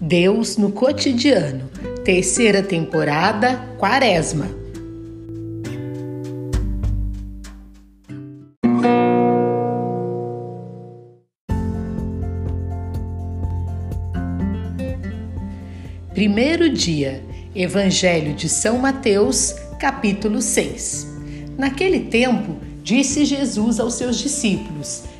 Deus no cotidiano. Terceira temporada, Quaresma. Primeiro dia, Evangelho de São Mateus, capítulo 6. Naquele tempo, disse Jesus aos seus discípulos: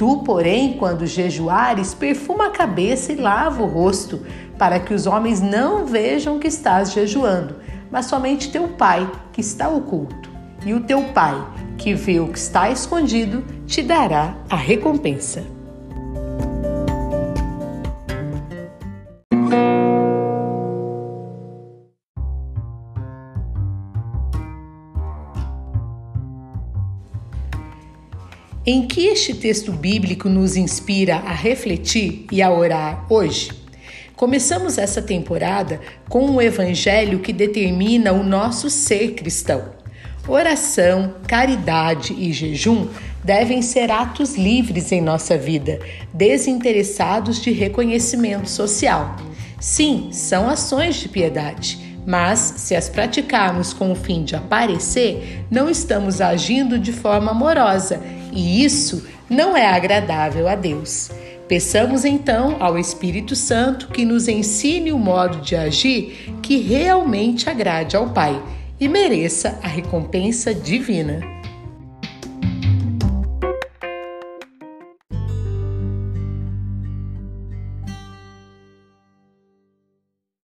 Tu, porém, quando jejuares, perfuma a cabeça e lava o rosto, para que os homens não vejam que estás jejuando, mas somente teu Pai, que está oculto. E o teu Pai, que vê o que está escondido, te dará a recompensa. Em que este texto bíblico nos inspira a refletir e a orar hoje? Começamos essa temporada com um evangelho que determina o nosso ser cristão. Oração, caridade e jejum devem ser atos livres em nossa vida, desinteressados de reconhecimento social. Sim, são ações de piedade mas, se as praticarmos com o fim de aparecer, não estamos agindo de forma amorosa e isso não é agradável a Deus. Peçamos então ao Espírito Santo que nos ensine o modo de agir que realmente agrade ao Pai e mereça a recompensa divina.